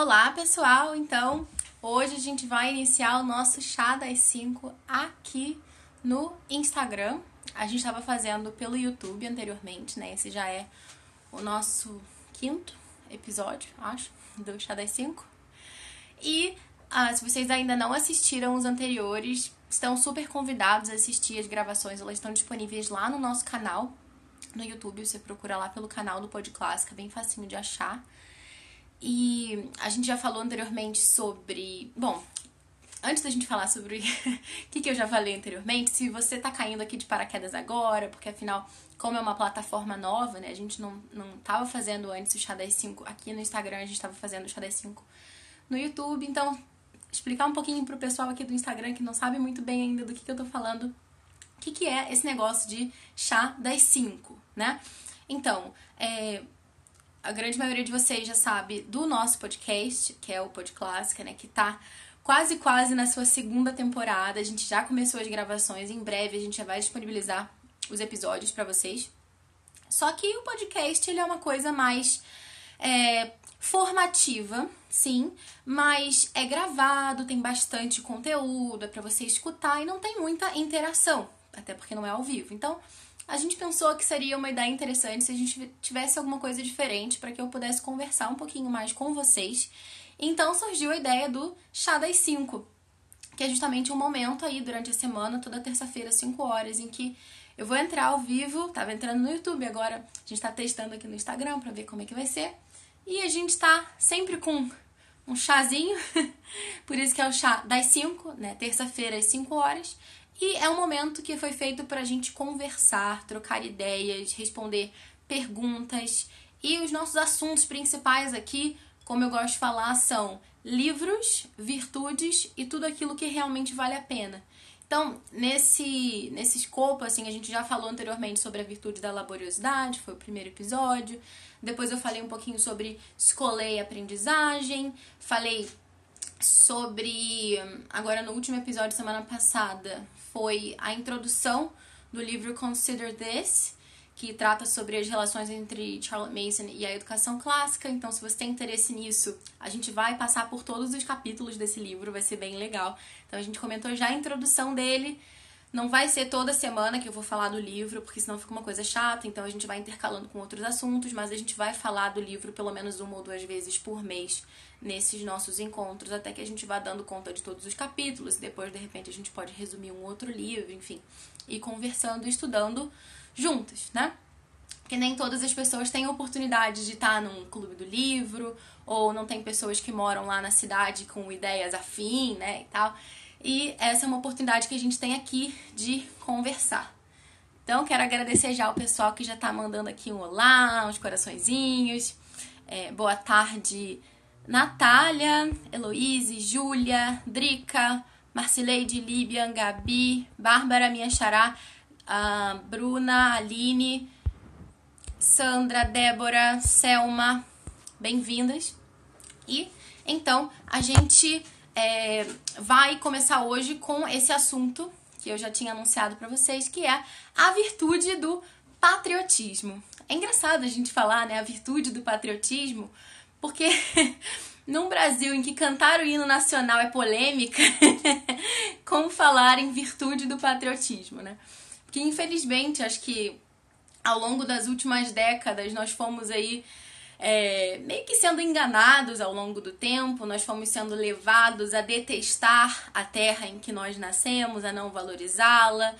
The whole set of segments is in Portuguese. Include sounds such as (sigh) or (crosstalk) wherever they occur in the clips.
Olá, pessoal! Então, hoje a gente vai iniciar o nosso chá das 5 aqui no Instagram. A gente estava fazendo pelo YouTube anteriormente, né? Esse já é o nosso quinto episódio, acho, do chá das 5. E ah, se vocês ainda não assistiram os anteriores, estão super convidados a assistir as gravações. Elas estão disponíveis lá no nosso canal no YouTube. Você procura lá pelo canal do Pod Clássica, bem facinho de achar. E a gente já falou anteriormente sobre. Bom, antes da gente falar sobre o (laughs) que, que eu já falei anteriormente, se você tá caindo aqui de paraquedas agora, porque afinal, como é uma plataforma nova, né? A gente não, não tava fazendo antes o Chá das 5 aqui no Instagram, a gente tava fazendo o Chá das 5 no YouTube. Então, explicar um pouquinho pro pessoal aqui do Instagram que não sabe muito bem ainda do que, que eu tô falando. O que, que é esse negócio de chá das 5, né? Então, é, a grande maioria de vocês já sabe do nosso podcast, que é o Pod Clássica, né? Que tá quase, quase na sua segunda temporada. A gente já começou as gravações, em breve a gente já vai disponibilizar os episódios para vocês. Só que o podcast ele é uma coisa mais é, formativa, sim, mas é gravado, tem bastante conteúdo, é para você escutar e não tem muita interação, até porque não é ao vivo. Então, a gente pensou que seria uma ideia interessante se a gente tivesse alguma coisa diferente para que eu pudesse conversar um pouquinho mais com vocês. Então surgiu a ideia do Chá das 5, que é justamente um momento aí durante a semana, toda terça-feira, 5 horas, em que eu vou entrar ao vivo, tava entrando no YouTube agora, a gente tá testando aqui no Instagram para ver como é que vai ser. E a gente tá sempre com um chazinho, (laughs) por isso que é o chá das 5, né? Terça-feira às 5 horas. E é um momento que foi feito para a gente conversar, trocar ideias, responder perguntas. E os nossos assuntos principais aqui, como eu gosto de falar, são livros, virtudes e tudo aquilo que realmente vale a pena. Então, nesse, nesse escopo, assim, a gente já falou anteriormente sobre a virtude da laboriosidade, foi o primeiro episódio. Depois eu falei um pouquinho sobre escolher e aprendizagem. Falei sobre. Agora, no último episódio, semana passada, foi a introdução do livro Consider This, que trata sobre as relações entre Charlotte Mason e a educação clássica. Então, se você tem interesse nisso, a gente vai passar por todos os capítulos desse livro, vai ser bem legal. Então, a gente comentou já a introdução dele. Não vai ser toda semana que eu vou falar do livro, porque senão fica uma coisa chata, então a gente vai intercalando com outros assuntos, mas a gente vai falar do livro pelo menos uma ou duas vezes por mês nesses nossos encontros, até que a gente vá dando conta de todos os capítulos, e depois de repente a gente pode resumir um outro livro, enfim, e conversando e estudando juntas, né? Porque nem todas as pessoas têm oportunidade de estar num clube do livro, ou não tem pessoas que moram lá na cidade com ideias afim, né, e tal. E essa é uma oportunidade que a gente tem aqui de conversar. Então, quero agradecer já o pessoal que já está mandando aqui um olá, uns coraçõezinhos. É, boa tarde, Natália, Heloíse, Júlia, Drica, Marcileide, Líbia, Gabi, Bárbara, minha xará, uh, Bruna, Aline, Sandra, Débora, Selma, bem-vindas. E então a gente é, vai começar hoje com esse assunto que eu já tinha anunciado para vocês, que é a virtude do patriotismo. É engraçado a gente falar, né, a virtude do patriotismo, porque (laughs) num Brasil em que cantar o hino nacional é polêmica, (laughs) como falar em virtude do patriotismo, né? Porque infelizmente acho que ao longo das últimas décadas nós fomos aí é, meio que sendo enganados ao longo do tempo, nós fomos sendo levados a detestar a terra em que nós nascemos, a não valorizá-la,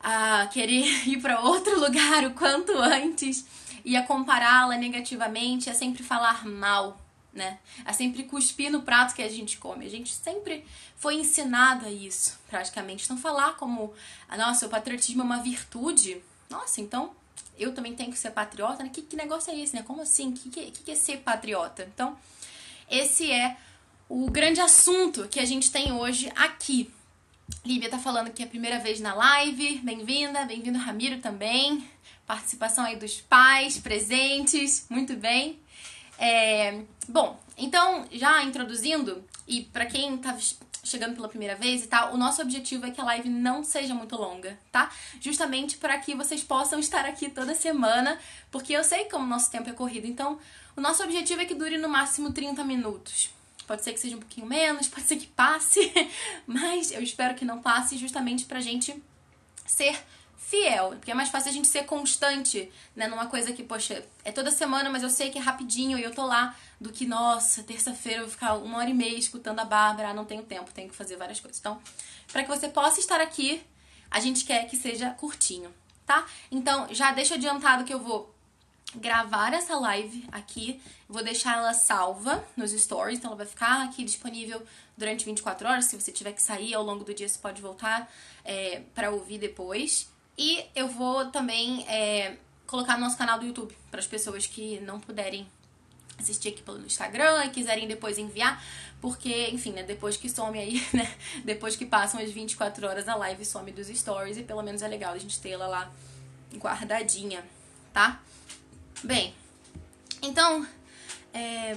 a querer (laughs) ir para outro (laughs) lugar o quanto antes e a compará-la negativamente, a sempre falar mal, né? A sempre cuspir no prato que a gente come. A gente sempre foi ensinado a isso, praticamente. Então, falar como, nossa, o patriotismo é uma virtude, nossa, então eu também tenho que ser patriota, né? Que, que negócio é esse, né? Como assim? O que, que, que é ser patriota? Então, esse é o grande assunto que a gente tem hoje aqui. Lívia tá falando que é a primeira vez na live. Bem-vinda, bem-vindo Ramiro também. Participação aí dos pais presentes, muito bem. É, bom, então, já introduzindo, e para quem tá chegando pela primeira vez e tal, o nosso objetivo é que a live não seja muito longa, tá? Justamente para que vocês possam estar aqui toda semana, porque eu sei como o nosso tempo é corrido. Então, o nosso objetivo é que dure no máximo 30 minutos, pode ser que seja um pouquinho menos, pode ser que passe, (laughs) mas eu espero que não passe justamente pra gente ser fiel, porque é mais fácil a gente ser constante, né, numa coisa que, poxa, é toda semana, mas eu sei que é rapidinho e eu tô lá, do que, nossa, terça-feira eu vou ficar uma hora e meia escutando a Bárbara, não tenho tempo, tenho que fazer várias coisas. Então, para que você possa estar aqui, a gente quer que seja curtinho, tá? Então, já deixa adiantado que eu vou gravar essa live aqui, vou deixar ela salva nos stories, então ela vai ficar aqui disponível durante 24 horas. Se você tiver que sair ao longo do dia, você pode voltar é, para ouvir depois. E eu vou também é, colocar no nosso canal do YouTube para as pessoas que não puderem assistir aqui pelo Instagram e quiserem depois enviar, porque, enfim, né, depois que some aí, (laughs) né, depois que passam as 24 horas a live some dos stories e pelo menos é legal a gente ter ela lá guardadinha, tá? Bem, então, é,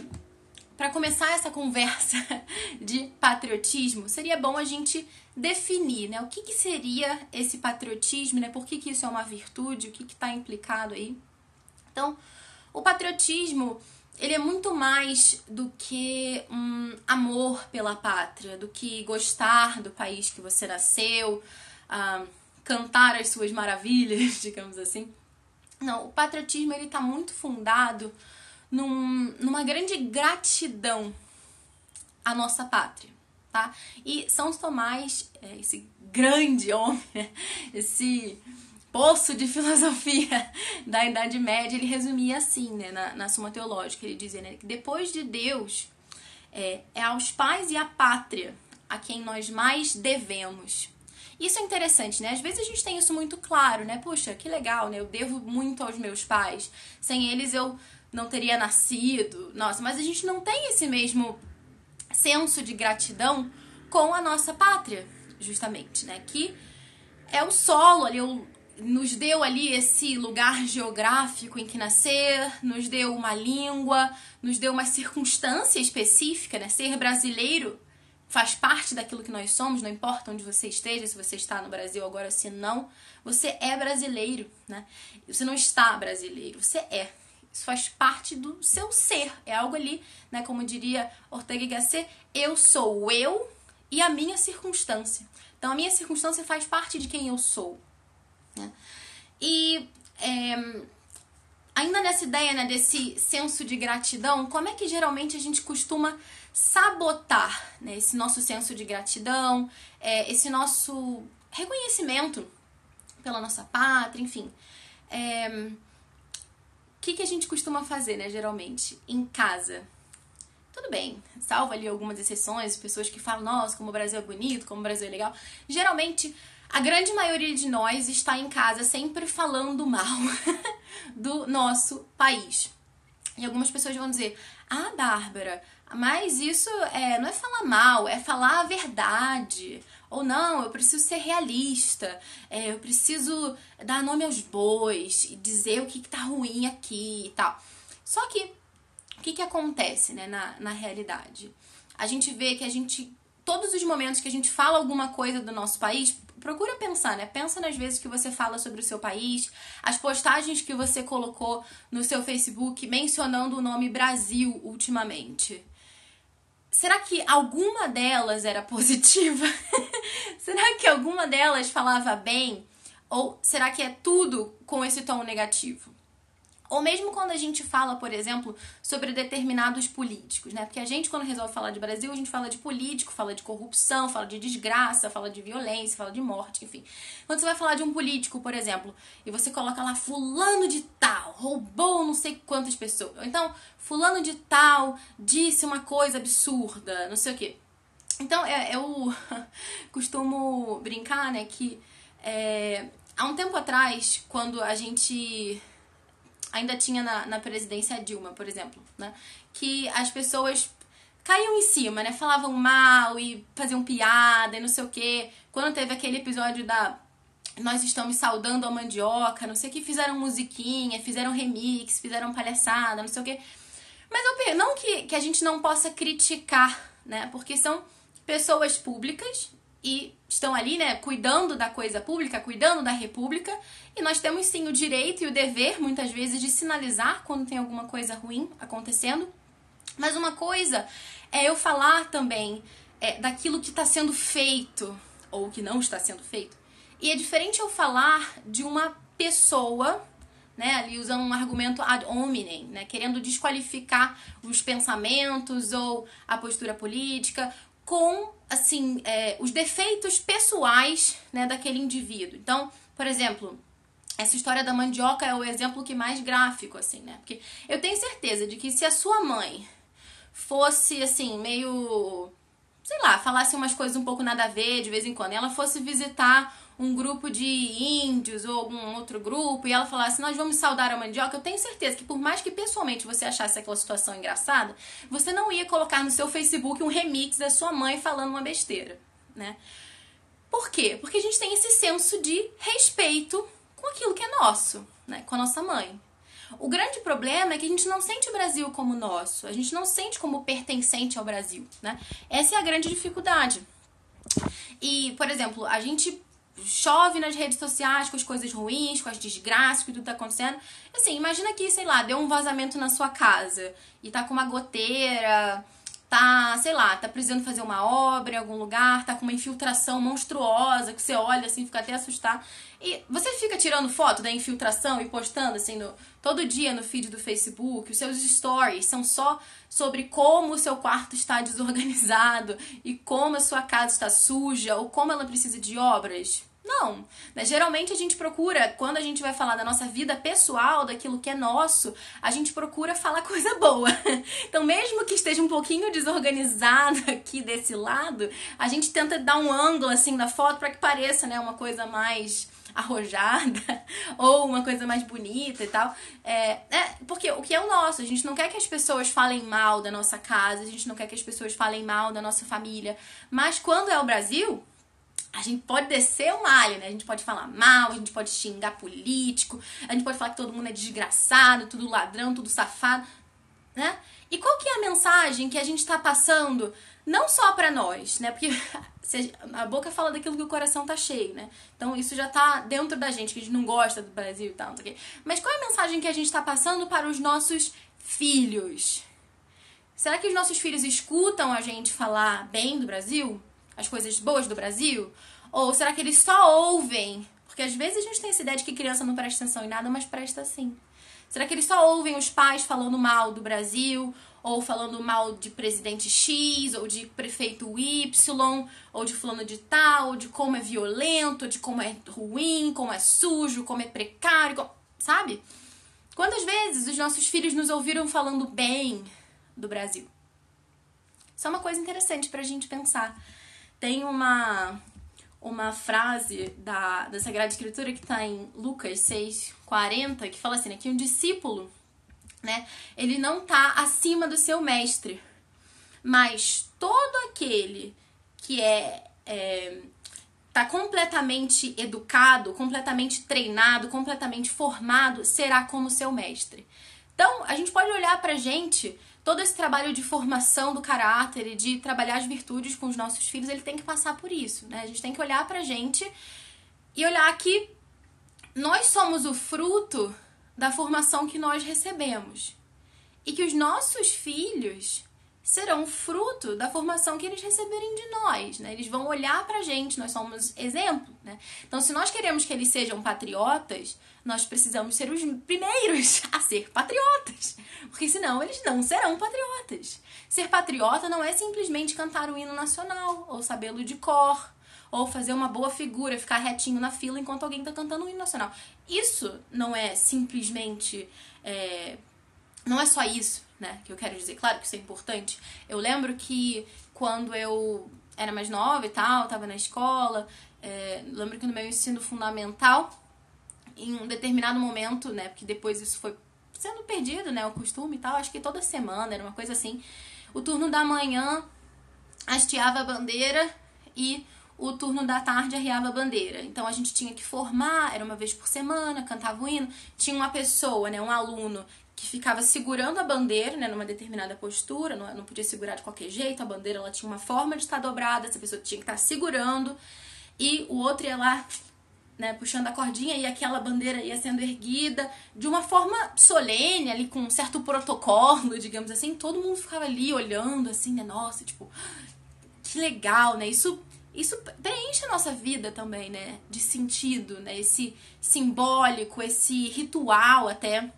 para começar essa conversa (laughs) de patriotismo, seria bom a gente definir, né? O que, que seria esse patriotismo, né? Por que, que isso é uma virtude? O que está implicado aí? Então, o patriotismo ele é muito mais do que um amor pela pátria, do que gostar do país que você nasceu, cantar as suas maravilhas, (laughs) digamos assim. Não, o patriotismo ele está muito fundado num, numa grande gratidão à nossa pátria, tá? E São Tomás, é, esse grande homem, (laughs) esse poço de filosofia (laughs) da Idade Média, ele resumia assim, né, na, na Suma Teológica, ele dizia né, que depois de Deus, é, é aos pais e à pátria a quem nós mais devemos. Isso é interessante, né? Às vezes a gente tem isso muito claro, né? Puxa, que legal, né? Eu devo muito aos meus pais. Sem eles eu não teria nascido. Nossa, mas a gente não tem esse mesmo senso de gratidão com a nossa pátria, justamente, né? Que é o solo ali, o, nos deu ali esse lugar geográfico em que nascer, nos deu uma língua, nos deu uma circunstância específica, né? Ser brasileiro faz parte daquilo que nós somos, não importa onde você esteja, se você está no Brasil agora, se não, você é brasileiro, né? Você não está brasileiro, você é. Isso faz parte do seu ser, é algo ali, né? Como diria Ortega y Gasset, eu sou eu e a minha circunstância. Então, a minha circunstância faz parte de quem eu sou. Né? E é, ainda nessa ideia, né, desse senso de gratidão, como é que geralmente a gente costuma sabotar né, esse nosso senso de gratidão, é, esse nosso reconhecimento pela nossa pátria, enfim. É, que, que a gente costuma fazer, né, geralmente, em casa? Tudo bem, salva ali algumas exceções, pessoas que falam, nossa, como o Brasil é bonito, como o Brasil é legal. Geralmente, a grande maioria de nós está em casa sempre falando mal (laughs) do nosso país. E algumas pessoas vão dizer: Ah, Bárbara, mas isso é, não é falar mal, é falar a verdade. Ou não, eu preciso ser realista, é, eu preciso dar nome aos bois e dizer o que, que tá ruim aqui e tal. Só que, o que, que acontece né, na, na realidade? A gente vê que a gente, todos os momentos que a gente fala alguma coisa do nosso país, procura pensar, né? Pensa nas vezes que você fala sobre o seu país, as postagens que você colocou no seu Facebook mencionando o nome Brasil ultimamente. Será que alguma delas era positiva? (laughs) será que alguma delas falava bem? Ou será que é tudo com esse tom negativo? Ou mesmo quando a gente fala, por exemplo, sobre determinados políticos, né? Porque a gente, quando resolve falar de Brasil, a gente fala de político, fala de corrupção, fala de desgraça, fala de violência, fala de morte, enfim. Quando você vai falar de um político, por exemplo, e você coloca lá fulano de tal, roubou não sei quantas pessoas. Ou então, fulano de tal disse uma coisa absurda, não sei o quê. Então, é, eu (laughs) costumo brincar, né, que é, há um tempo atrás, quando a gente ainda tinha na, na presidência Dilma, por exemplo, né? Que as pessoas caíam em cima, né? Falavam mal e faziam piada e não sei o quê. Quando teve aquele episódio da nós estamos saudando a mandioca, não sei o que, fizeram musiquinha, fizeram remix, fizeram palhaçada, não sei o que. Mas eu não que, que a gente não possa criticar, né? Porque são pessoas públicas e estão ali, né, cuidando da coisa pública, cuidando da república, e nós temos sim o direito e o dever, muitas vezes, de sinalizar quando tem alguma coisa ruim acontecendo. Mas uma coisa É eu falar também é, daquilo que está sendo feito ou que não está sendo feito. E é diferente eu falar de uma pessoa, né, ali usando um argumento ad hominem, né, querendo desqualificar os pensamentos ou a postura política com, assim, é, os defeitos pessoais, né, daquele indivíduo. Então, por exemplo, essa história da mandioca é o exemplo que mais gráfico, assim, né? Porque eu tenho certeza de que se a sua mãe fosse, assim, meio. sei lá, falasse umas coisas um pouco nada a ver de vez em quando, e ela fosse visitar um grupo de índios ou algum outro grupo e ela falasse, nós vamos saudar a mandioca, eu tenho certeza que por mais que pessoalmente você achasse aquela situação engraçada, você não ia colocar no seu Facebook um remix da sua mãe falando uma besteira, né? Por quê? Porque a gente tem esse senso de respeito com aquilo que é nosso, né? Com a nossa mãe. O grande problema é que a gente não sente o Brasil como nosso, a gente não sente como pertencente ao Brasil, né? Essa é a grande dificuldade. E, por exemplo, a gente chove nas redes sociais com as coisas ruins, com as desgraças, que tudo tá acontecendo. Assim, imagina que, sei lá, deu um vazamento na sua casa e tá com uma goteira, tá, sei lá, tá precisando fazer uma obra em algum lugar, tá com uma infiltração monstruosa que você olha assim, fica até assustado. E você fica tirando foto da infiltração e postando assim no, todo dia no feed do Facebook, os seus stories são só sobre como o seu quarto está (laughs) desorganizado e como a sua casa está suja ou como ela precisa de obras. Não. Né? Geralmente a gente procura, quando a gente vai falar da nossa vida pessoal, daquilo que é nosso, a gente procura falar (laughs) coisa boa. Então, mesmo que esteja um pouquinho desorganizado aqui desse lado, a gente tenta dar um ângulo assim na foto para que pareça, né, uma coisa mais arrojada (laughs) ou uma coisa mais bonita e tal. É, é, porque o que é o nosso, a gente não quer que as pessoas falem mal da nossa casa, a gente não quer que as pessoas falem mal da nossa família. Mas quando é o Brasil, a gente pode descer o malho, né? A gente pode falar mal, a gente pode xingar político, a gente pode falar que todo mundo é desgraçado, tudo ladrão, tudo safado, né? E qual que é a mensagem que a gente tá passando, não só para nós, né? Porque (laughs) a boca fala daquilo que o coração tá cheio, né? Então isso já tá dentro da gente, que a gente não gosta do Brasil e tal, não Mas qual é a mensagem que a gente tá passando para os nossos filhos? Será que os nossos filhos escutam a gente falar bem do Brasil? As coisas boas do Brasil? Ou será que eles só ouvem? Porque às vezes a gente tem essa ideia de que criança não presta atenção em nada, mas presta sim. Será que eles só ouvem os pais falando mal do Brasil? Ou falando mal de presidente X, ou de prefeito Y, ou de fulano de tal, de como é violento, de como é ruim, como é sujo, como é precário, como... sabe? Quantas vezes os nossos filhos nos ouviram falando bem do Brasil? Isso é uma coisa interessante pra gente pensar. Tem uma, uma frase da, da Sagrada Escritura que está em Lucas 6,40, que fala assim, né, que um discípulo, né, ele não está acima do seu mestre, mas todo aquele que é, é tá completamente educado, completamente treinado, completamente formado, será como seu mestre. Então, a gente pode olhar pra gente todo esse trabalho de formação do caráter e de trabalhar as virtudes com os nossos filhos, ele tem que passar por isso, né? A gente tem que olhar pra gente e olhar que nós somos o fruto da formação que nós recebemos. E que os nossos filhos serão fruto da formação que eles receberem de nós, né? Eles vão olhar pra gente, nós somos exemplo, né? Então, se nós queremos que eles sejam patriotas, nós precisamos ser os primeiros (laughs) a ser patriotas, porque senão eles não serão patriotas. Ser patriota não é simplesmente cantar o hino nacional, ou sabê-lo de cor, ou fazer uma boa figura, ficar retinho na fila enquanto alguém está cantando o hino nacional. Isso não é simplesmente. É... Não é só isso né? Que eu quero dizer, claro que isso é importante. Eu lembro que quando eu era mais nova e tal, tava na escola, é, lembro que no meu ensino fundamental, em um determinado momento, né? Porque depois isso foi sendo perdido, né? O costume e tal, acho que toda semana, era uma coisa assim. O turno da manhã hasteava a bandeira e o turno da tarde arriava a bandeira. Então a gente tinha que formar, era uma vez por semana, cantava o hino. Tinha uma pessoa, né, um aluno, que ficava segurando a bandeira, né, numa determinada postura, não, não podia segurar de qualquer jeito, a bandeira ela tinha uma forma de estar dobrada, essa pessoa tinha que estar segurando, e o outro ia lá né, puxando a cordinha e aquela bandeira ia sendo erguida de uma forma solene, ali com um certo protocolo, (laughs) digamos assim. Todo mundo ficava ali olhando, assim, né? Nossa, tipo, que legal, né? Isso, isso preenche a nossa vida também, né? De sentido, né? Esse simbólico, esse ritual até.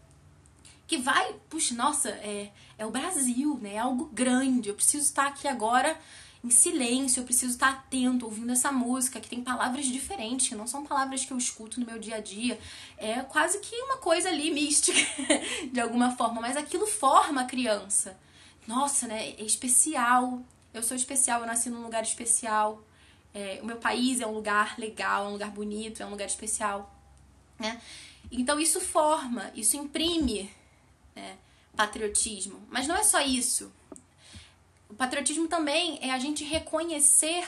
Que vai, puxa, nossa, é, é o Brasil, né? É algo grande. Eu preciso estar aqui agora em silêncio, eu preciso estar atento, ouvindo essa música, que tem palavras diferentes, que não são palavras que eu escuto no meu dia a dia. É quase que uma coisa ali mística, (laughs) de alguma forma, mas aquilo forma a criança. Nossa, né? É especial. Eu sou especial, eu nasci num lugar especial. É, o meu país é um lugar legal, é um lugar bonito, é um lugar especial. Né? Então isso forma, isso imprime né, patriotismo. Mas não é só isso. O patriotismo também é a gente reconhecer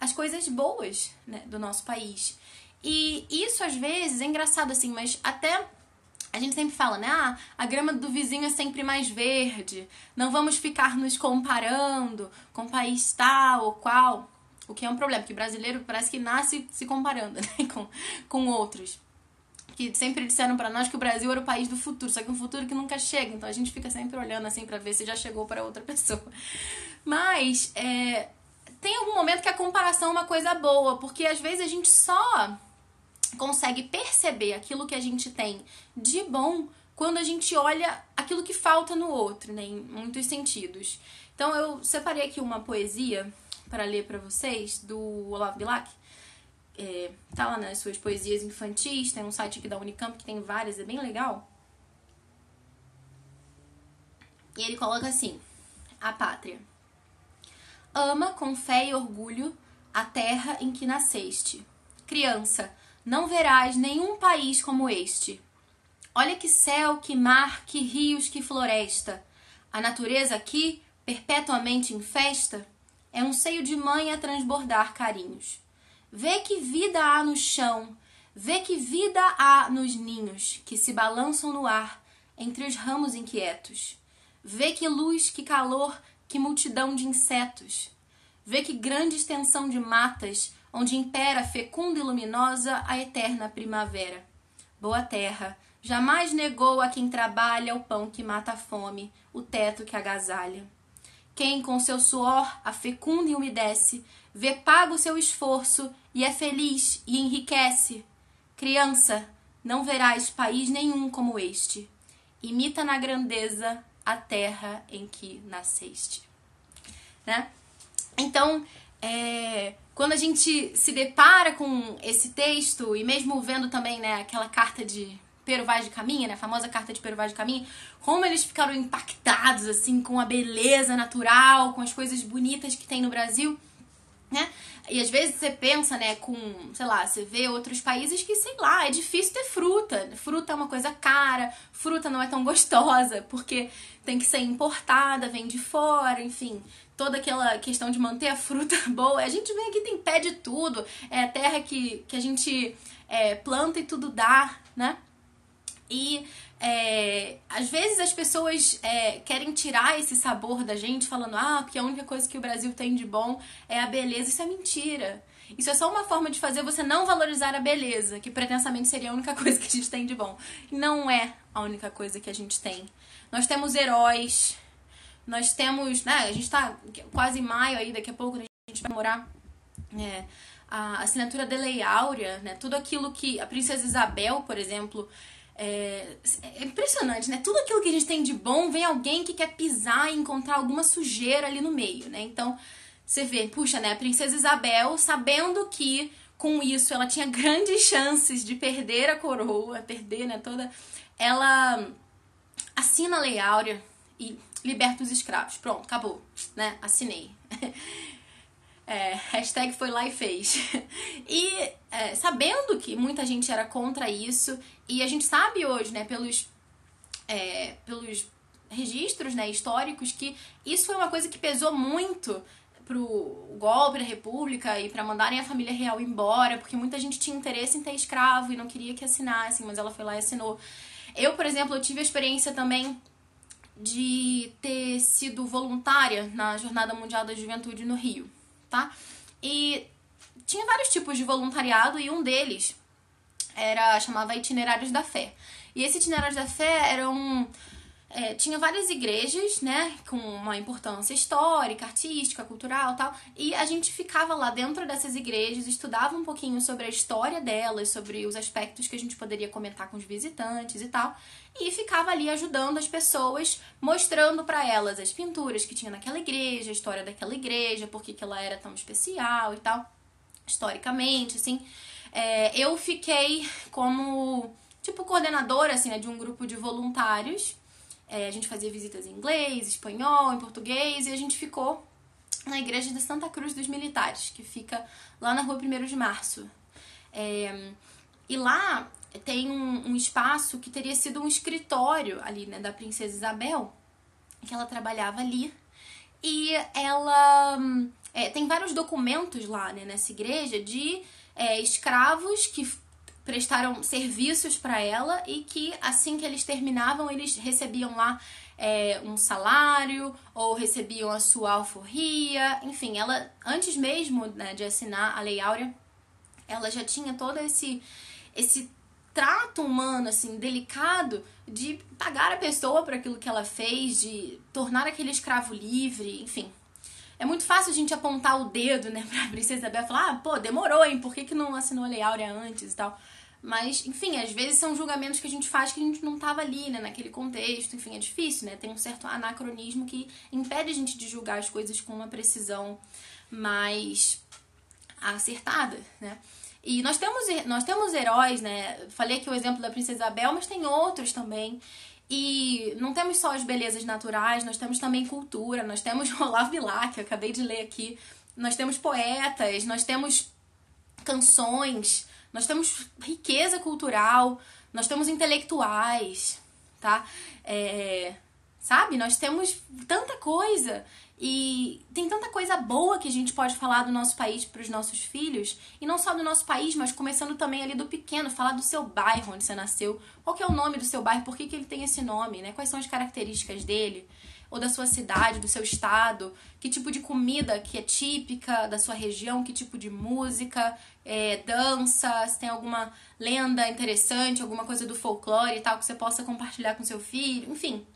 as coisas boas né, do nosso país. E isso às vezes é engraçado assim, mas até a gente sempre fala, né? Ah, a grama do vizinho é sempre mais verde. Não vamos ficar nos comparando com país tal ou qual. O que é um problema, porque brasileiro parece que nasce se comparando (laughs) né? com, com outros que sempre disseram para nós que o Brasil era o país do futuro, só que um futuro que nunca chega. Então a gente fica sempre olhando assim para ver se já chegou para outra (laughs) pessoa. Mas é, tem algum momento que a comparação é uma coisa boa, porque às vezes a gente só consegue perceber aquilo que a gente tem de bom quando a gente olha aquilo que falta no outro, né, em muitos sentidos. Então eu separei aqui uma poesia para ler para vocês do Olavo Bilac é, tá lá nas suas poesias infantis, tem um site aqui da Unicamp que tem várias, é bem legal. E ele coloca assim: A pátria. Ama com fé e orgulho a terra em que nasceste. Criança, não verás nenhum país como este. Olha que céu, que mar, que rios, que floresta. A natureza aqui, perpetuamente em festa, é um seio de mãe a transbordar carinhos. Vê que vida há no chão, vê que vida há nos ninhos que se balançam no ar entre os ramos inquietos. Vê que luz, que calor, que multidão de insetos. Vê que grande extensão de matas onde impera fecunda e luminosa a eterna primavera. Boa terra, jamais negou a quem trabalha o pão que mata a fome, o teto que agasalha. Quem com seu suor a fecunda e umedece, vê pago o seu esforço e é feliz e enriquece. Criança, não verás país nenhum como este. Imita na grandeza a terra em que nasceste. Né? Então, é, quando a gente se depara com esse texto, e mesmo vendo também né, aquela carta de Pero Vaz de Caminha, né, a famosa carta de Pero Vaz de Caminha, como eles ficaram impactados assim com a beleza natural, com as coisas bonitas que tem no Brasil né? E às vezes você pensa, né, com, sei lá, você vê outros países que, sei lá, é difícil ter fruta. Fruta é uma coisa cara, fruta não é tão (laughs) gostosa, porque tem que ser importada, vem de fora, enfim. Toda aquela questão de manter a fruta (laughs) boa. A gente vem aqui, tem pé de tudo, é terra que, que a gente é, planta e tudo dá, né? E é, às vezes as pessoas é, querem tirar esse sabor da gente, falando, ah, porque a única coisa que o Brasil tem de bom é a beleza. Isso é mentira. Isso é só uma forma de fazer você não valorizar a beleza, que pretensamente seria a única (laughs) coisa que a gente tem de bom. Não é a única coisa que a gente tem. Nós temos heróis, nós temos. Né, a gente tá quase em maio aí, daqui a pouco a gente vai morar. É, a assinatura de Lei Áurea, né, tudo aquilo que a Princesa Isabel, por exemplo, é, é, impressionante, né? Tudo aquilo que a gente tem de bom vem alguém que quer pisar e encontrar alguma sujeira ali no meio, né? Então, você vê, puxa, né? A princesa Isabel, sabendo que com isso ela tinha (laughs) grandes chances de perder a coroa, perder, né? Toda. Ela assina a Lei Áurea e liberta os escravos. Pronto, acabou, né? Assinei. (laughs) É, hashtag foi lá e fez. (laughs) E é, sabendo que muita gente era contra isso, e a gente sabe hoje, né, pelos, é, pelos registros né, históricos, que isso foi uma coisa que pesou muito pro golpe da república e para mandarem a família real embora, porque muita gente tinha interesse em ter escravo e não queria que assinassem, mas ela foi lá e assinou. Eu, por exemplo, eu tive a experiência também de ter sido voluntária na Jornada Mundial da Juventude no Rio tá? E tinha vários tipos de voluntariado e um deles era chamava Itinerários da Fé. E esse Itinerários da Fé era um é, tinha várias igrejas, né, com uma importância histórica, artística, cultural tal, e a gente ficava lá dentro dessas igrejas, estudava um pouquinho sobre a história delas, sobre os aspectos que a gente poderia comentar com os visitantes e tal, e ficava ali ajudando as pessoas, mostrando para elas as pinturas que tinha naquela igreja, a história daquela igreja, por que ela era tão especial e tal, historicamente, assim. É, eu fiquei como, tipo, coordenadora, assim, né, de um grupo de voluntários, é, a gente fazia visitas em inglês, espanhol, em português, e a gente ficou na igreja de Santa Cruz dos Militares, que fica lá na rua 1 de Março. É, e lá tem um, um, espaço que teria sido um escritório ali, né, da princesa Isabel, que ela trabalhava ali. E ela é, tem vários documentos lá, né, nessa igreja de é, escravos que prestaram serviços para ela e que assim que eles terminavam, eles recebiam lá é, um salário ou recebiam a sua alforria. Enfim, ela, antes mesmo né, de assinar a Lei Áurea, ela já tinha todo esse, esse trato humano, assim, delicado de pagar a pessoa por aquilo que ela fez, de tornar aquele escravo livre, enfim. É muito fácil a gente apontar o dedo, né, (laughs) pra Princesa Isabel e falar, ah, pô, demorou, hein, por que, que não assinou a Lei Áurea antes e tal. Mas, enfim, às vezes são julgamentos que a gente faz que a gente não estava ali, né, naquele contexto. Enfim, é difícil, né? Tem um certo anacronismo que impede a gente de julgar as coisas com uma precisão mais acertada, né? E nós temos, nós temos heróis, né? Falei aqui o exemplo da Princesa Isabel, mas tem outros também. E não temos só as belezas naturais, nós temos também cultura, nós temos (laughs) Olavo Bilac, que eu acabei de ler aqui, nós temos poetas, nós temos canções, nós temos riqueza cultural, nós temos intelectuais, tá? É, sabe? Nós temos tanta coisa e tem tanta coisa boa que a gente pode falar do nosso país para os nossos filhos, e não só do nosso país, mas começando também ali do pequeno, falar do seu bairro onde você nasceu, qual que é o nome do seu bairro, por que, que ele tem esse nome, né? Quais são as características dele? ou da sua cidade, do seu estado, que tipo de comida que é típica da sua região, que tipo de música, é, dança, se tem alguma lenda interessante, alguma coisa do folclore e tal que você possa compartilhar com seu filho, enfim.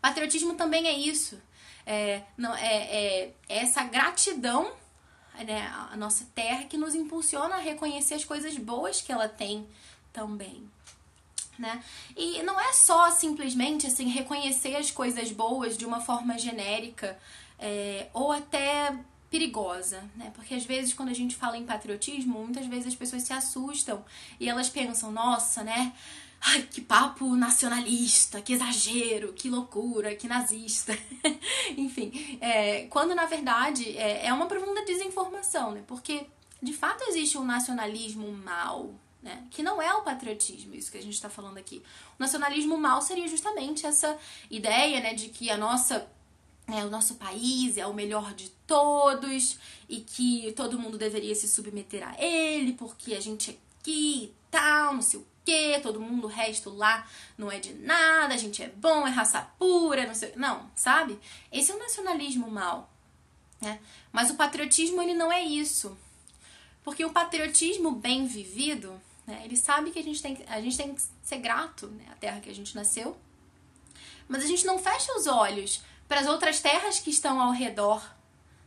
Patriotismo também é isso. É, não, é, é, é essa gratidão né, a nossa terra que nos impulsiona a reconhecer as coisas boas que ela tem também né? E não é só simplesmente assim reconhecer as coisas boas de uma forma genérica é, ou até perigosa, né? Porque às vezes quando a gente fala em patriotismo, muitas vezes as pessoas se assustam e elas pensam, nossa, né? Ai, que papo nacionalista, que exagero, que loucura, que nazista. (laughs) Enfim, é, quando na verdade é, é uma profunda desinformação, né? Porque de fato existe um nacionalismo mal, né? Que não é o patriotismo, isso que a gente está falando aqui. O nacionalismo mal seria justamente essa ideia né, de que a nossa, né, o nosso país é o melhor de todos e que todo mundo deveria se submeter a ele porque a gente é aqui e tal, não sei o quê, todo mundo, o resto lá não é de nada, a gente é bom, é raça pura, não sei. Não, sabe? Esse é o nacionalismo mal. Né? Mas o patriotismo ele não é isso. Porque o patriotismo bem vivido, né? Ele sabe que a gente tem, a gente tem que ser grato né? à terra que a gente nasceu. Mas a gente não fecha os olhos para as outras terras que estão ao redor,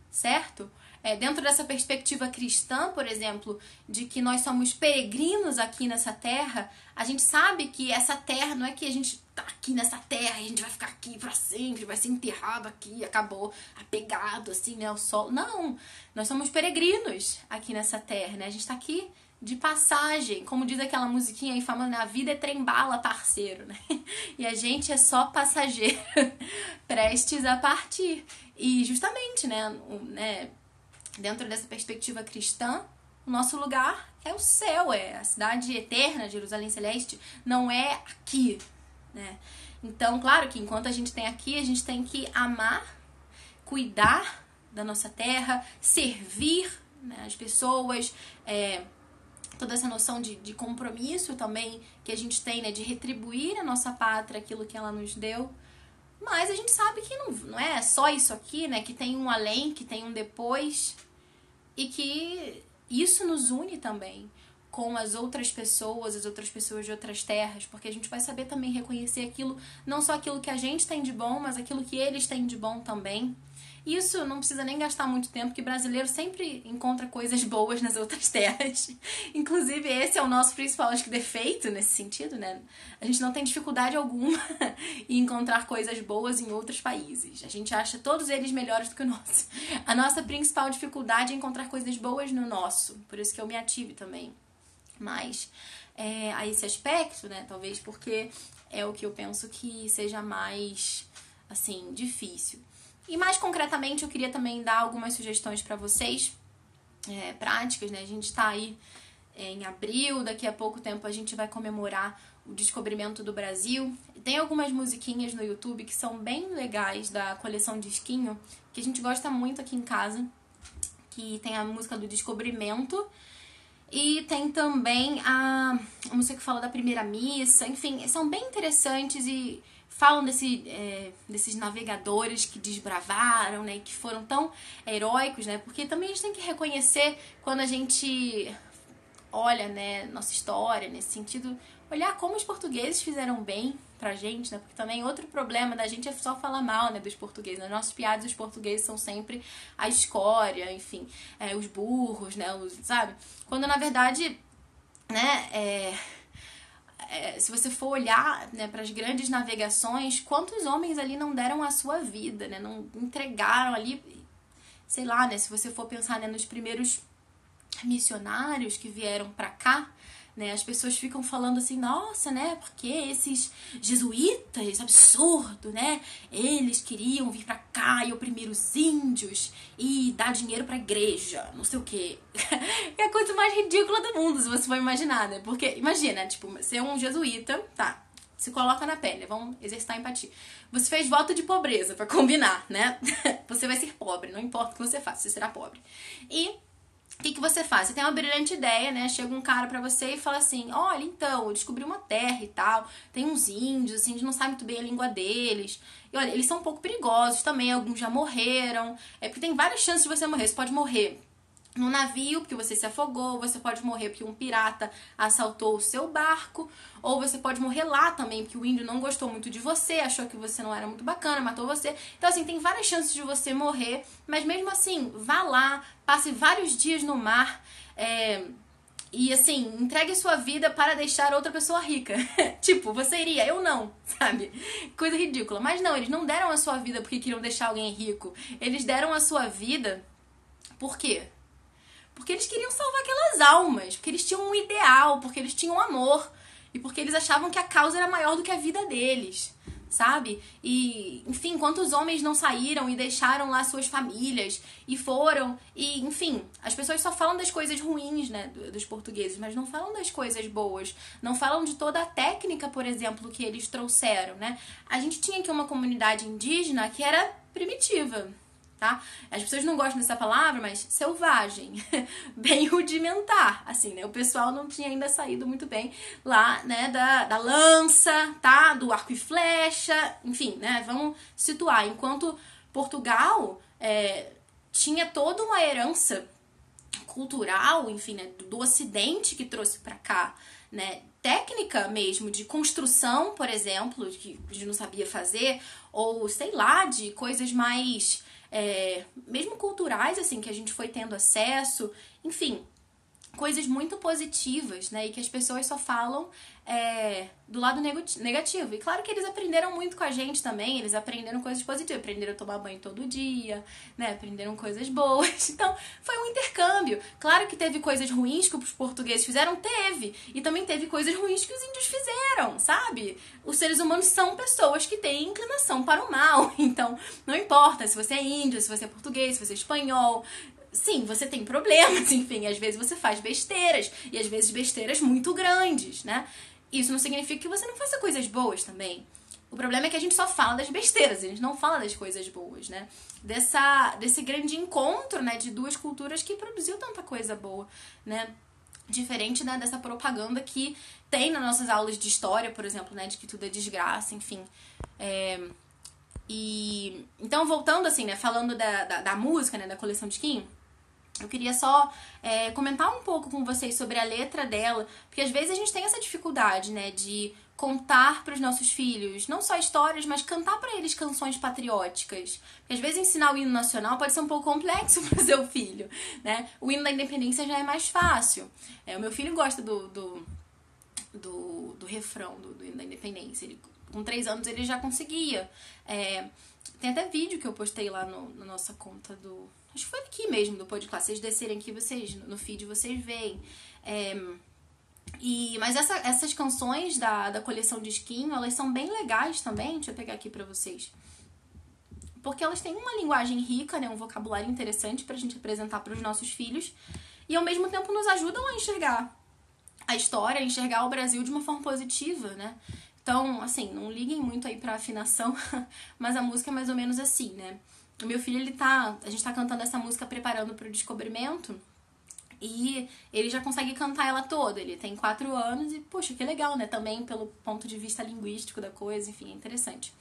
certo? É, dentro dessa perspectiva cristã, por exemplo, de que nós somos peregrinos aqui nessa terra, a gente sabe que essa terra não é que a gente tá aqui nessa terra e a gente vai ficar aqui para sempre, vai ser enterrado aqui, acabou apegado assim, né, ao sol. Não, nós somos peregrinos aqui nessa terra, né? A gente está aqui de passagem, como diz aquela musiquinha aí famosa, né? a vida é trem-bala, parceiro, né? (laughs) E a gente é só passageiro, (laughs) prestes a partir. E justamente, né, né, dentro dessa perspectiva cristã, o nosso lugar é o céu, é a cidade eterna, Jerusalém Celeste, não é aqui, né? Então, claro que enquanto a gente tem aqui, a gente tem que amar, cuidar da nossa terra, servir né, as pessoas, é, toda essa noção de, de compromisso também que a gente tem, né? De retribuir a nossa pátria aquilo que ela nos deu. Mas a gente sabe que não, não é só isso aqui, né? Que tem um além, que tem um depois. E que isso nos une também. com as outras pessoas, as outras pessoas de outras terras, porque a gente vai saber também reconhecer aquilo, não só aquilo que a gente tem de bom, mas aquilo que eles têm de bom também. Isso não precisa nem gastar muito tempo, que brasileiro sempre encontra coisas boas nas outras (laughs) terras. Inclusive, esse é o nosso principal acho que, defeito nesse sentido, né? A gente não tem dificuldade alguma (laughs) em encontrar coisas boas em outros países. A gente acha todos eles melhores do que o nosso. A nossa principal dificuldade é encontrar coisas boas no nosso. Por isso que eu me ative também. Mas é, a esse aspecto, né? Talvez porque é o que eu penso que seja mais, assim, difícil. E mais concretamente, eu queria também dar algumas sugestões para vocês, é, práticas, né? A gente está aí é, em abril, daqui a pouco tempo a gente vai comemorar o descobrimento do Brasil. Tem algumas musiquinhas no YouTube que são bem legais da coleção Disquinho, que a gente gosta muito aqui em casa, que tem a música do descobrimento e tem também a, a música que fala da primeira missa, enfim, são bem interessantes e falam desse, é, desses navegadores que desbravaram, né, que foram tão heróicos, né, porque também a gente tem que reconhecer quando a gente olha, né, nossa história nesse sentido, olhar como os portugueses fizeram bem pra gente, né, porque também outro problema da gente é só falar mal, né, dos portugueses, né? nossas piadas os portugueses são sempre a escória, enfim, é, os burros, né, os, sabe, quando na verdade, né, é é, se você for olhar né, para as grandes navegações, quantos homens ali não deram a sua vida, né? Não entregaram ali, sei lá, né? Se você for pensar né, nos primeiros missionários que vieram para cá, né? As pessoas ficam falando assim, nossa, né? Porque esses jesuítas, absurdo, né? Eles queriam vir para cá e oprimir os índios e dar dinheiro pra igreja, não sei o quê. (laughs) é a coisa mais ridícula do mundo, se você for imaginar, né? Porque, imagina, tipo, você é um jesuíta, tá? Se coloca na pele, vamos exercitar empatia. Você fez voto de pobreza, para combinar, né? (laughs) você vai ser pobre, não importa o que você faça, você será pobre. E o que, que você faz? Você tem uma brilhante ideia, né? Chega um cara para você e fala assim: olha, então, eu descobri uma terra e tal, tem uns índios, assim, a gente não sabe muito bem a língua deles. E olha, eles são um pouco perigosos também, alguns já morreram. É porque tem várias chances de você morrer. Você pode morrer no navio, porque você se afogou, você pode morrer porque um pirata assaltou o seu barco, ou você pode morrer lá também, porque o índio não gostou muito de você, achou que você não era muito bacana, matou você. Então, assim, tem várias chances de você morrer, mas mesmo assim, vá lá, passe vários dias no mar, é, e assim, entregue sua vida para deixar outra pessoa rica. (laughs) tipo, você iria, eu não, (laughs) sabe? Coisa ridícula. Mas não, eles não deram a sua vida porque queriam deixar alguém rico. Eles deram a sua vida por quê? Porque eles queriam salvar aquelas almas, porque eles tinham um ideal, porque eles tinham amor e porque eles achavam que a causa era maior do que a vida deles, sabe? E, enfim, quantos homens não saíram e deixaram lá suas famílias e foram, e, enfim, as pessoas só falam das coisas ruins, né, dos portugueses, mas não falam das coisas boas, não falam de toda a técnica, por exemplo, que eles trouxeram, né? A gente tinha aqui uma comunidade indígena que era primitiva, tá? As pessoas não gostam dessa palavra, mas selvagem, (laughs) bem rudimentar, assim, né? O pessoal não tinha ainda saído muito bem lá, né, da, da lança, tá? Do arco e flecha, enfim, né? Vamos situar. Enquanto Portugal é, tinha toda uma herança cultural, enfim, né, do ocidente que trouxe para cá, né, técnica mesmo de construção, por exemplo, que a gente não sabia fazer, ou sei lá, de coisas mais é, mesmo culturais, assim, que a gente foi tendo acesso, enfim, coisas muito positivas, né? E que as pessoas só falam é, do lado negativo. E claro que eles aprenderam muito com a gente também, eles aprenderam coisas positivas, aprenderam a tomar banho todo dia, né? Aprenderam coisas boas. (laughs) Então, foi um intercâmbio. Claro que teve coisas ruins que os portugueses fizeram, teve. E também teve coisas ruins que os índios fizeram, sabe? Os seres humanos são pessoas que têm inclinação para o mal. (laughs) Então, não importa se você é índio, se você é português, se você é espanhol, sim, você tem problemas, (laughs) enfim, às vezes você faz besteiras, e às vezes besteiras muito grandes, né? Isso não significa que você não faça coisas boas também. O problema é que a gente só fala das besteiras, a gente não fala das coisas boas, né? Dessa, desse grande encontro, né, de duas culturas que produziu tanta coisa boa, né? Diferente né, dessa propaganda que tem nas nossas aulas de história, por exemplo, né? De que tudo é desgraça, enfim. É... E então, voltando assim, né? Falando da, da, da música, né? Da coleção de Kim, Eu queria só é, comentar um pouco com vocês sobre a letra dela, porque às vezes a gente tem essa dificuldade, né, de contar para os nossos filhos, não só histórias, mas cantar para eles canções patrióticas. Porque às vezes ensinar o hino nacional pode ser um pouco complexo (laughs) para o seu filho, né? O hino da independência já é mais fácil. É, o meu filho gosta do, do, do, do refrão do, do hino da independência. Ele, com três anos ele já conseguia. É, tem até vídeo que eu postei lá no, na nossa conta do. Acho que foi aqui mesmo do podcast. Vocês descerem aqui, vocês no feed vocês veem. É, e, mas essa, essas canções da, da coleção de Esquinho, elas são bem legais também. Deixa eu pegar aqui pra vocês. Porque elas têm uma linguagem rica, né? Um vocabulário interessante pra gente apresentar para os nossos filhos. E ao mesmo tempo nos ajudam a enxergar a história, a enxergar o Brasil de uma forma positiva, né? Então, assim, não liguem muito aí pra afinação, (laughs) mas a música é mais ou menos assim, né? O meu filho, ele tá. A gente tá cantando essa música preparando para o descobrimento. E ele já consegue cantar ela toda. Ele tem quatro anos e, poxa, que legal, né? Também pelo ponto de vista linguístico da coisa, enfim, é interessante.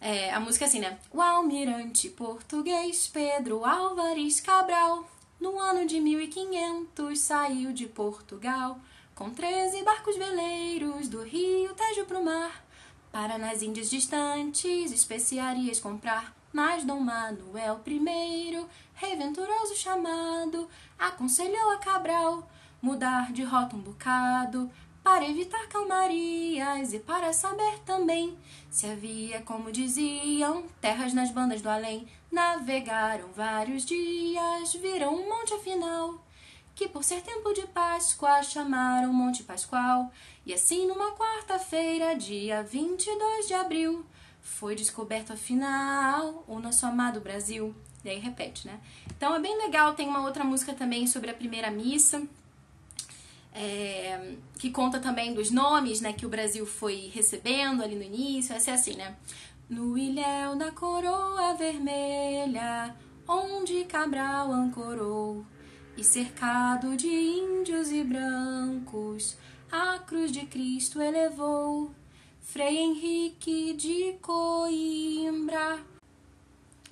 É, a música é assim, né? O almirante português Pedro Álvares Cabral, no ano de 1500, saiu de Portugal com 13 barcos veleiros do rio Tejo pro mar, para nas Índias distantes especiarias comprar. Mas Dom Manuel I, reventuroso chamado, aconselhou a Cabral mudar de rota um bocado para evitar calmarias e para saber também se havia, como diziam, terras nas bandas do além. Navegaram vários dias, viram um monte afinal, que por ser tempo de Páscoa chamaram Monte Pascoal. E assim, numa quarta-feira, dia 22 de abril, foi descoberto afinal o nosso amado Brasil. E aí repete, né? Então é bem legal. Tem uma outra música também sobre a primeira missa, é, que conta também dos nomes né, que o Brasil foi recebendo ali no início. Vai ser assim, né? No ilhéu da coroa vermelha, onde Cabral ancorou, e cercado de índios e brancos, a cruz de Cristo elevou. Frei Henrique de Coimbra.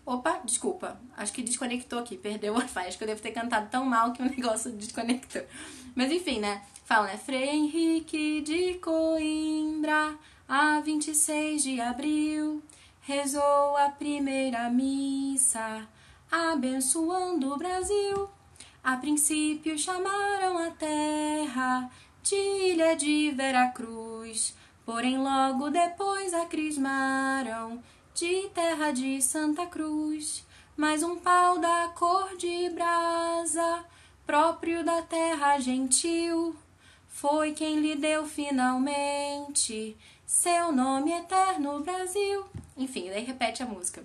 Opa, desculpa. Acho que desconectou aqui, perdeu o Wi-Fi. Acho que eu devo ter cantado tão mal que o (laughs) negócio desconectou. Mas enfim, né? Fala, né? Frei Henrique de Coimbra, a 26 de abril, rezou a primeira missa, abençoando o Brasil. A princípio chamaram a terra de Ilha de Veracruz Porém, logo depois a crismaram de terra de Santa Cruz, mais um pau da cor de brasa, próprio da terra gentil, foi quem lhe deu finalmente seu nome eterno Brasil. Enfim, daí repete a música.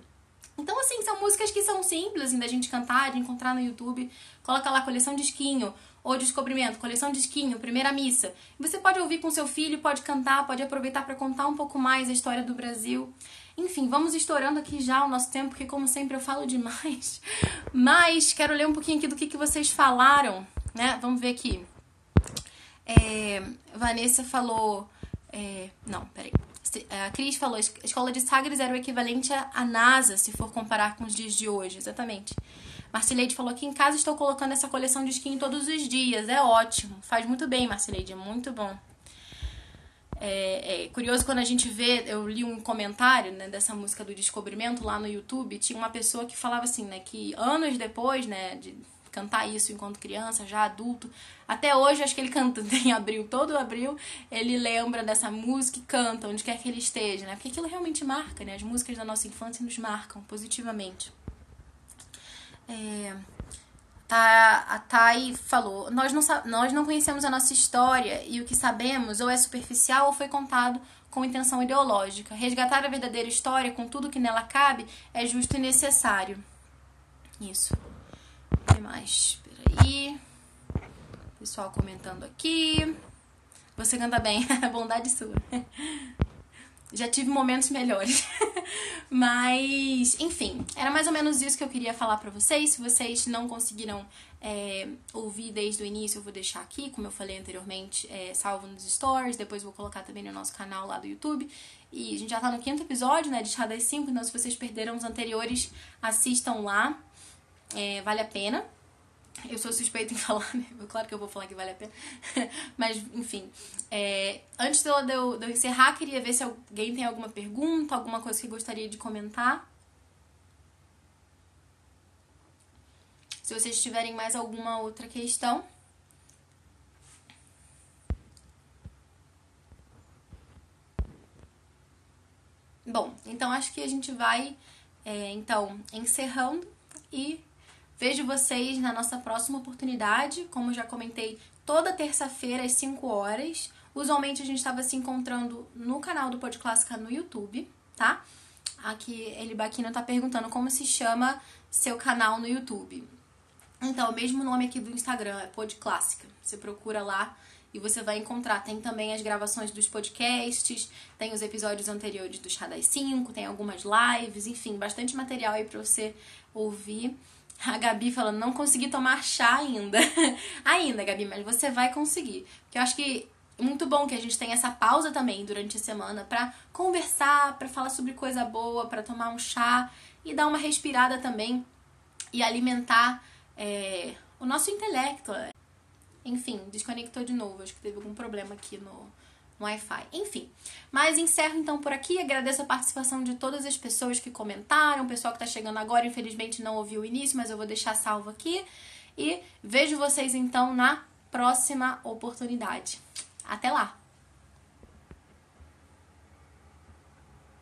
Então, assim, são músicas que são simples assim, da gente cantar, de encontrar no YouTube. Coloca lá coleção de esquinho, ou descobrimento, coleção de esquinho, primeira missa. Você pode ouvir com seu filho, pode cantar, pode aproveitar para contar um pouco mais a história do Brasil. Enfim, vamos estourando aqui já o nosso tempo, porque como sempre eu falo demais. (laughs) Mas quero ler um pouquinho aqui do que, que vocês falaram, né? Vamos ver aqui. É, Vanessa falou. É, não, peraí. A Cris falou: a escola de Sagres era o equivalente à NASA, se for comparar com os dias de hoje. Exatamente. Marcileide falou que em casa estou colocando essa coleção de skin todos os dias. É ótimo. Faz muito bem, Marcileide. É muito bom. É, é, curioso quando a gente vê, eu li um comentário né, dessa música do descobrimento lá no YouTube, tinha uma pessoa que falava assim, né, que anos depois, né, de cantar isso enquanto criança, já adulto, até hoje acho que ele canta (laughs) em abril, todo abril, ele lembra dessa música e canta onde quer que ele esteja, né, porque aquilo realmente marca, né, as músicas da nossa infância nos marcam positivamente. É, tá, a Thay falou: nós não, nós não conhecemos a nossa história e o que sabemos ou é superficial ou foi contado com intenção ideológica. Resgatar a verdadeira história com tudo que nela cabe é justo e necessário. Isso. Que mais? Peraí. Pessoal comentando aqui. Você canta bem, (laughs) bondade sua. (laughs) Já tive momentos melhores. (laughs) Mas, enfim, era mais ou menos isso que eu queria falar pra vocês. Se vocês não conseguiram é, ouvir desde o início, eu vou deixar aqui, como eu falei anteriormente, é, salvo nos stories. Depois vou colocar também no nosso canal lá do YouTube. E a gente já tá no quinto episódio, né, de Chá das 5. Então, se vocês perderam os anteriores, assistam lá. É, vale a pena. Eu sou suspeita em (laughs) falar, né? Claro que eu vou falar que vale a pena. (laughs) Mas, enfim. É, antes de eu, de, eu, encerrar, queria ver se alguém tem alguma pergunta, alguma coisa que gostaria de comentar. Se vocês tiverem mais alguma outra questão. Bom, então acho que a gente vai, é, então, encerrando e vejo vocês na nossa próxima oportunidade. Como já comentei, toda terça-feira às 5 horas. Usualmente a gente estava se encontrando no canal do Pod Clássica no YouTube, tá? Aqui ele Baquina tá perguntando como se chama seu canal no YouTube. Então, o mesmo nome aqui do Instagram é Pod Clássica. Você procura lá e você vai encontrar. Tem também as gravações dos podcasts, tem os episódios anteriores do Chá das 5, tem algumas lives, enfim, bastante material aí pra você ouvir. (laughs) A Gabi falando, não consegui tomar chá ainda. (laughs) ainda, Gabi, mas você vai conseguir. Porque eu acho que é muito bom que a gente tenha essa pausa também durante a semana para conversar, para falar sobre coisa boa, para tomar um chá e dar uma respirada também e alimentar é, o nosso intelecto. Enfim, desconectou de novo. Acho que teve algum problema aqui no, Wi-Fi. Enfim. Mas encerro então por aqui. Agradeço a participação de todas as pessoas que comentaram. O pessoal que tá chegando agora, infelizmente, não ouviu o início, mas eu vou deixar salvo aqui. E vejo vocês então na próxima oportunidade. Até lá!